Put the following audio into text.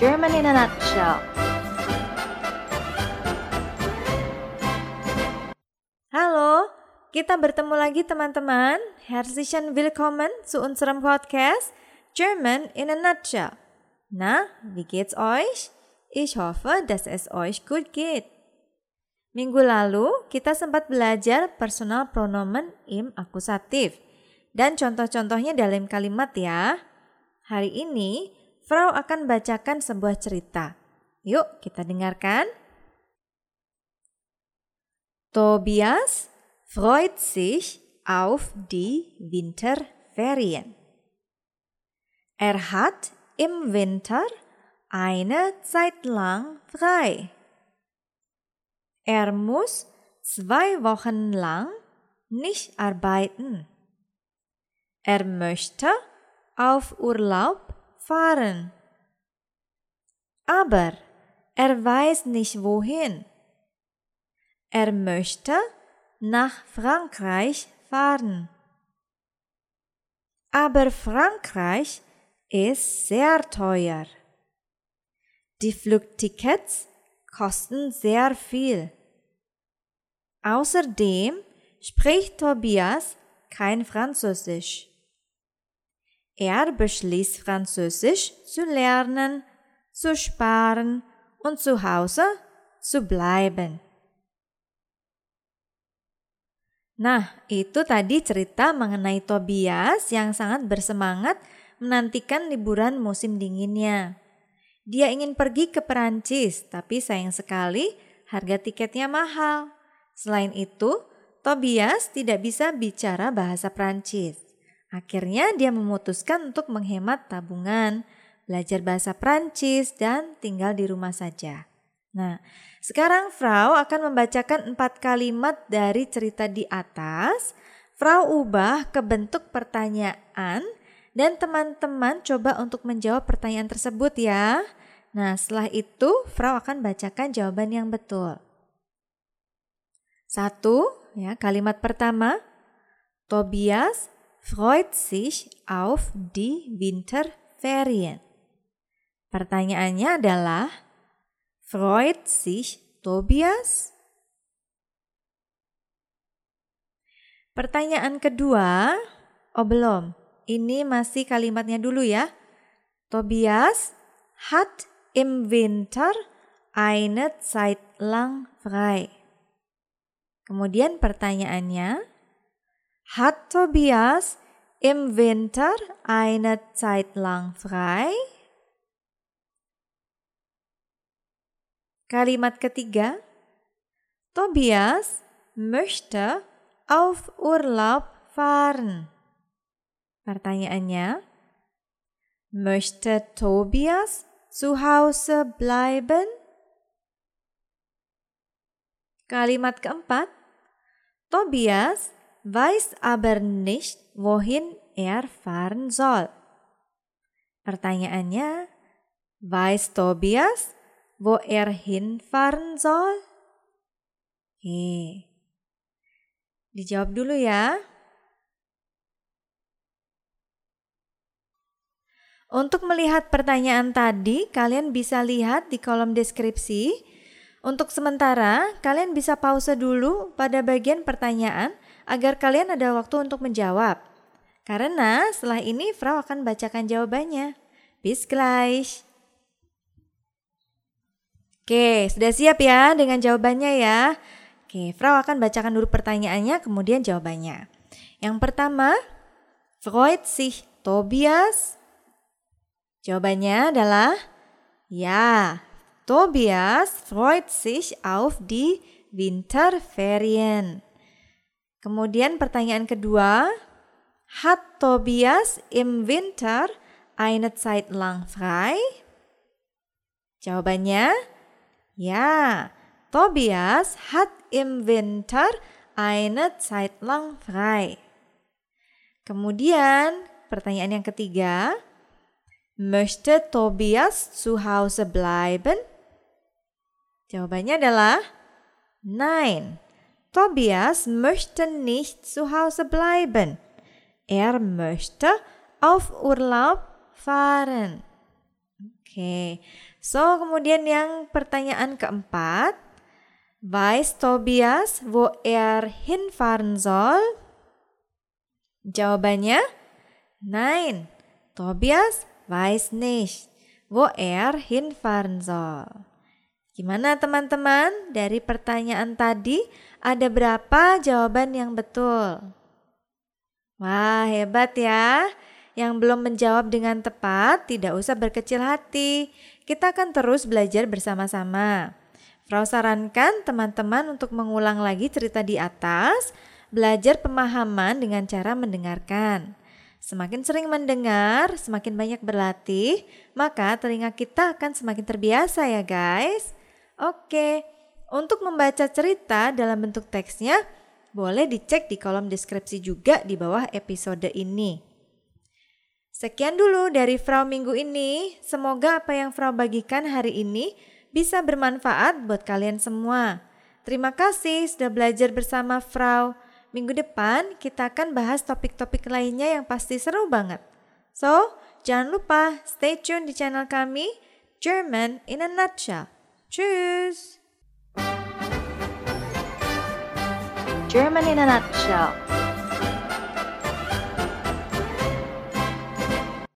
German in a nutshell. Halo, kita bertemu lagi teman-teman. Herzlichen Willkommen zu unserem Podcast German in a nutshell. Na, wie geht's euch? Ich hoffe, dass es euch gut geht. Minggu lalu, kita sempat belajar personal pronomen im akusatif. Dan contoh-contohnya dalam kalimat ya. Hari ini, Frau akan bacakan sebuah cerita. Yuk, kita dengarkan. Tobias freut sich auf die Winterferien. Er hat im Winter eine Zeit lang frei. Er muss zwei Wochen lang nicht arbeiten. Er möchte auf Urlaub fahren. Aber er weiß nicht wohin. Er möchte nach Frankreich fahren. Aber Frankreich ist sehr teuer. Die Flugtickets kosten sehr viel. Außerdem spricht Tobias kein Französisch. Er beschließt Französisch zu lernen, zu sparen und zu Hause zu bleiben. Nah, itu tadi cerita mengenai Tobias yang sangat bersemangat menantikan liburan musim dinginnya. Dia ingin pergi ke Perancis, tapi sayang sekali harga tiketnya mahal. Selain itu, Tobias tidak bisa bicara bahasa Perancis. Akhirnya dia memutuskan untuk menghemat tabungan, belajar bahasa Prancis, dan tinggal di rumah saja. Nah, sekarang Frau akan membacakan empat kalimat dari cerita di atas. Frau ubah ke bentuk pertanyaan dan teman-teman coba untuk menjawab pertanyaan tersebut ya. Nah, setelah itu Frau akan bacakan jawaban yang betul. Satu, ya, kalimat pertama. Tobias freut sich auf die Winterferien. Pertanyaannya adalah, Freut sich Tobias? Pertanyaan kedua, oh belum, ini masih kalimatnya dulu ya. Tobias hat im Winter eine Zeit lang frei. Kemudian pertanyaannya, hat Tobias im Winter eine Zeit lang frei? Kalimat ketiga, Tobias möchte auf Urlaub fahren. Pertanyaannya, möchte Tobias zu Hause bleiben? Kalimat keempat, Tobias weiß aber nicht, wohin er fahren soll. Pertanyaannya, weiß Tobias, wo er hinfahren soll? Oke. Dijawab dulu ya. Untuk melihat pertanyaan tadi, kalian bisa lihat di kolom deskripsi. Untuk sementara, kalian bisa pause dulu pada bagian pertanyaan agar kalian ada waktu untuk menjawab. Karena setelah ini Frau akan bacakan jawabannya. Bis gleich. Oke, sudah siap ya dengan jawabannya ya? Oke, Frau akan bacakan dulu pertanyaannya, kemudian jawabannya. Yang pertama, freut sich Tobias? Jawabannya adalah ya. Tobias freut sich auf die Winterferien. Kemudian pertanyaan kedua, hat Tobias im Winter eine Zeit lang frei? Jawabannya Ja, Tobias hat im Winter eine Zeit lang frei. Kemudian pertanyaan yang ketiga, möchte Tobias zu Hause bleiben? Jawabannya adalah nein. Tobias möchte nicht zu Hause bleiben. Er möchte auf Urlaub fahren. Oke, so kemudian yang pertanyaan keempat, Weiß Tobias wo er hinfahren soll? Jawabannya, nein, Tobias weiß nicht, wo er hinfahren soll. Gimana teman-teman? Dari pertanyaan tadi ada berapa jawaban yang betul? Wah, hebat ya. Yang belum menjawab dengan tepat tidak usah berkecil hati. Kita akan terus belajar bersama-sama. Frau sarankan teman-teman untuk mengulang lagi cerita di atas, belajar pemahaman dengan cara mendengarkan. Semakin sering mendengar, semakin banyak berlatih, maka telinga kita akan semakin terbiasa ya guys. Oke, untuk membaca cerita dalam bentuk teksnya, boleh dicek di kolom deskripsi juga di bawah episode ini. Sekian dulu dari Frau minggu ini. Semoga apa yang Frau bagikan hari ini bisa bermanfaat buat kalian semua. Terima kasih sudah belajar bersama Frau. Minggu depan kita akan bahas topik-topik lainnya yang pasti seru banget. So, jangan lupa stay tune di channel kami German in a Nutshell. Tschüss! German in a nutshell.